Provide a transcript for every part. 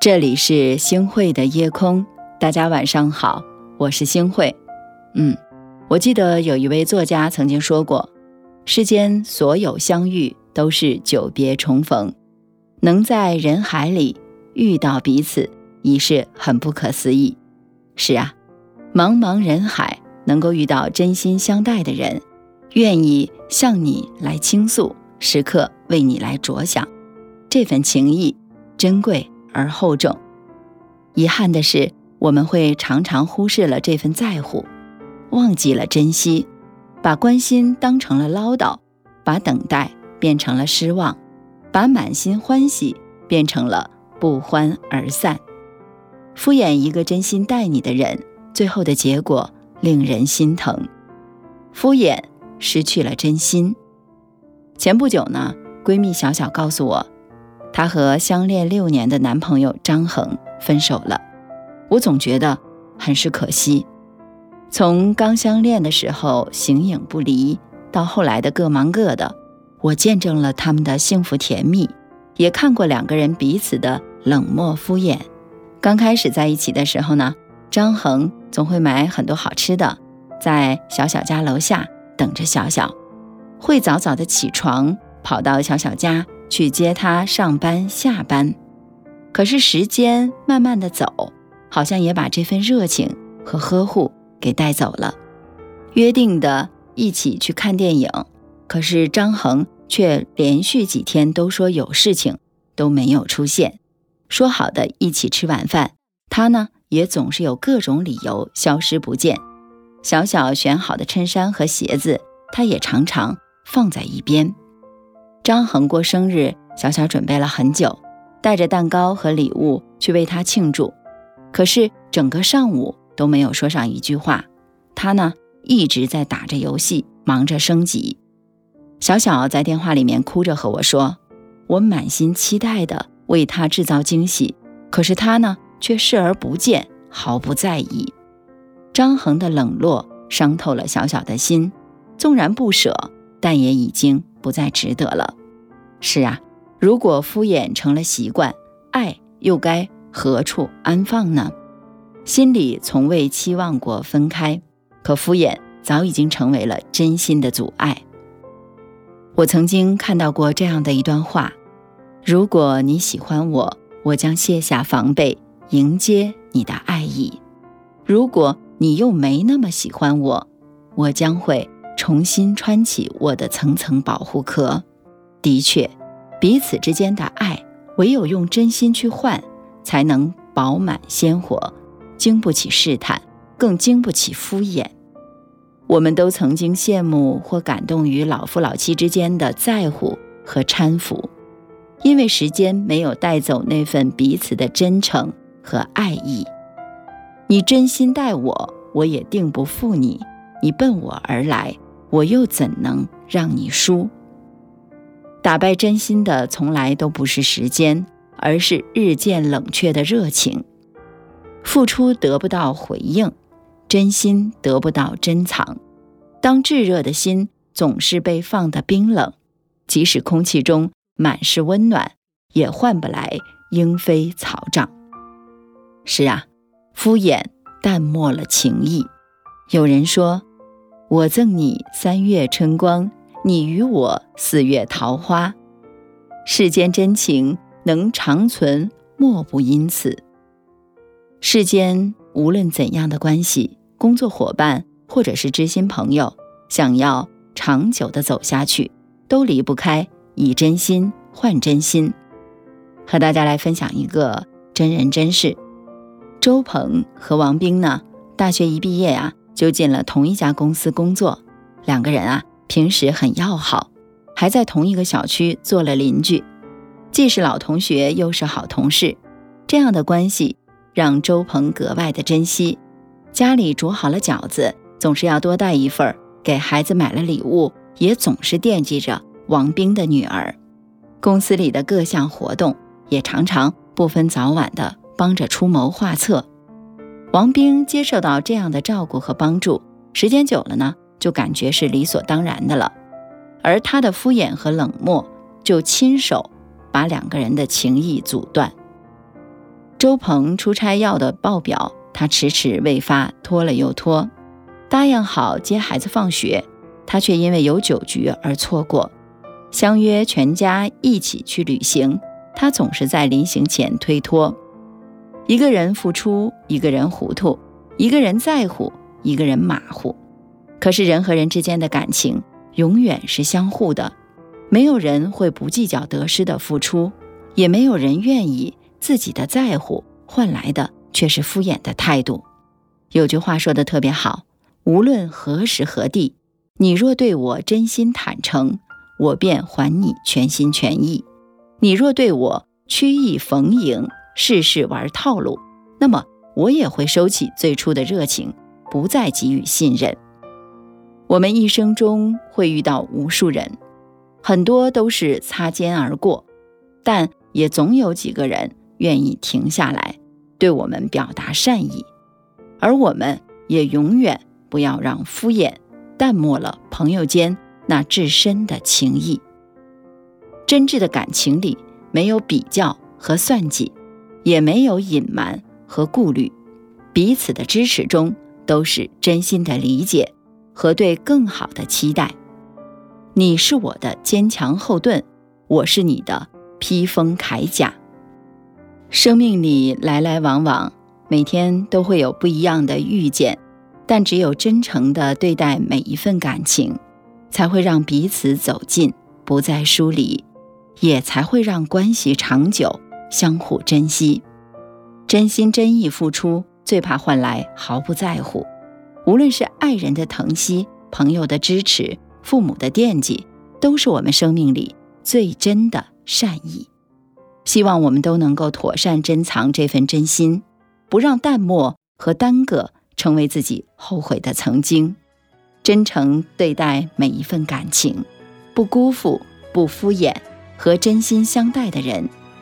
这里是星汇的夜空，大家晚上好，我是星汇。嗯，我记得有一位作家曾经说过，世间所有相遇都是久别重逢，能在人海里遇到彼此，已是很不可思议。是啊，茫茫人海能够遇到真心相待的人，愿意向你来倾诉，时刻为你来着想，这份情谊珍贵。而厚重。遗憾的是，我们会常常忽视了这份在乎，忘记了珍惜，把关心当成了唠叨，把等待变成了失望，把满心欢喜变成了不欢而散。敷衍一个真心待你的人，最后的结果令人心疼。敷衍失去了真心。前不久呢，闺蜜小小告诉我。她和相恋六年的男朋友张恒分手了，我总觉得很是可惜。从刚相恋的时候形影不离，到后来的各忙各的，我见证了他们的幸福甜蜜，也看过两个人彼此的冷漠敷衍。刚开始在一起的时候呢，张恒总会买很多好吃的，在小小家楼下等着小小，会早早的起床跑到小小家。去接他上班下班，可是时间慢慢的走，好像也把这份热情和呵护给带走了。约定的一起去看电影，可是张恒却连续几天都说有事情，都没有出现。说好的一起吃晚饭，他呢也总是有各种理由消失不见。小小选好的衬衫和鞋子，他也常常放在一边。张恒过生日，小小准备了很久，带着蛋糕和礼物去为他庆祝。可是整个上午都没有说上一句话，他呢一直在打着游戏，忙着升级。小小在电话里面哭着和我说：“我满心期待的为他制造惊喜，可是他呢却视而不见，毫不在意。”张恒的冷落伤透了小小的心，纵然不舍，但也已经。不再值得了。是啊，如果敷衍成了习惯，爱又该何处安放呢？心里从未期望过分开，可敷衍早已经成为了真心的阻碍。我曾经看到过这样的一段话：如果你喜欢我，我将卸下防备，迎接你的爱意；如果你又没那么喜欢我，我将会。重新穿起我的层层保护壳。的确，彼此之间的爱，唯有用真心去换，才能饱满鲜活，经不起试探，更经不起敷衍。我们都曾经羡慕或感动于老夫老妻之间的在乎和搀扶，因为时间没有带走那份彼此的真诚和爱意。你真心待我，我也定不负你。你奔我而来。我又怎能让你输？打败真心的从来都不是时间，而是日渐冷却的热情。付出得不到回应，真心得不到珍藏。当炙热的心总是被放得冰冷，即使空气中满是温暖，也换不来莺飞草长。是啊，敷衍淡漠了情谊。有人说。我赠你三月春光，你与我四月桃花。世间真情能长存，莫不因此。世间无论怎样的关系，工作伙伴或者是知心朋友，想要长久的走下去，都离不开以真心换真心。和大家来分享一个真人真事：周鹏和王冰呢，大学一毕业呀。就进了同一家公司工作，两个人啊平时很要好，还在同一个小区做了邻居，既是老同学又是好同事，这样的关系让周鹏格外的珍惜。家里煮好了饺子，总是要多带一份；给孩子买了礼物，也总是惦记着王兵的女儿。公司里的各项活动，也常常不分早晚的帮着出谋划策。王兵接受到这样的照顾和帮助，时间久了呢，就感觉是理所当然的了。而他的敷衍和冷漠就亲手把两个人的情谊阻断。周鹏出差要的报表，他迟迟未发，拖了又拖。答应好接孩子放学，他却因为有酒局而错过。相约全家一起去旅行，他总是在临行前推脱。一个人付出，一个人糊涂；一个人在乎，一个人马虎。可是人和人之间的感情永远是相互的，没有人会不计较得失的付出，也没有人愿意自己的在乎换来的却是敷衍的态度。有句话说的特别好：无论何时何地，你若对我真心坦诚，我便还你全心全意；你若对我曲意逢迎，事事玩套路，那么我也会收起最初的热情，不再给予信任。我们一生中会遇到无数人，很多都是擦肩而过，但也总有几个人愿意停下来，对我们表达善意。而我们也永远不要让敷衍淡漠了朋友间那至深的情谊。真挚的感情里没有比较和算计，也没有隐瞒和顾虑，彼此的支持中都是真心的理解。和对更好的期待，你是我的坚强后盾，我是你的披风铠甲。生命里来来往往，每天都会有不一样的遇见，但只有真诚的对待每一份感情，才会让彼此走近，不再疏离，也才会让关系长久，相互珍惜。真心真意付出，最怕换来毫不在乎。无论是爱人的疼惜、朋友的支持、父母的惦记，都是我们生命里最真的善意。希望我们都能够妥善珍藏这份真心，不让淡漠和耽搁成为自己后悔的曾经。真诚对待每一份感情，不辜负、不敷衍，和真心相待的人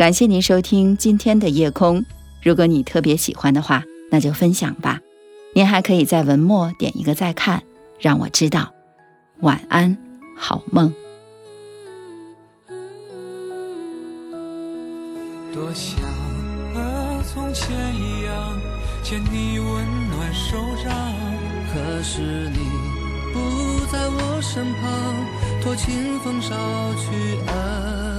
感谢您收听今天的夜空。如果你特别喜欢的话，那就分享吧。您还可以在文末点一个再看，让我知道。晚安，好梦。多想和从前一样牵你温暖手掌，可是你不在我身旁，托清风捎去安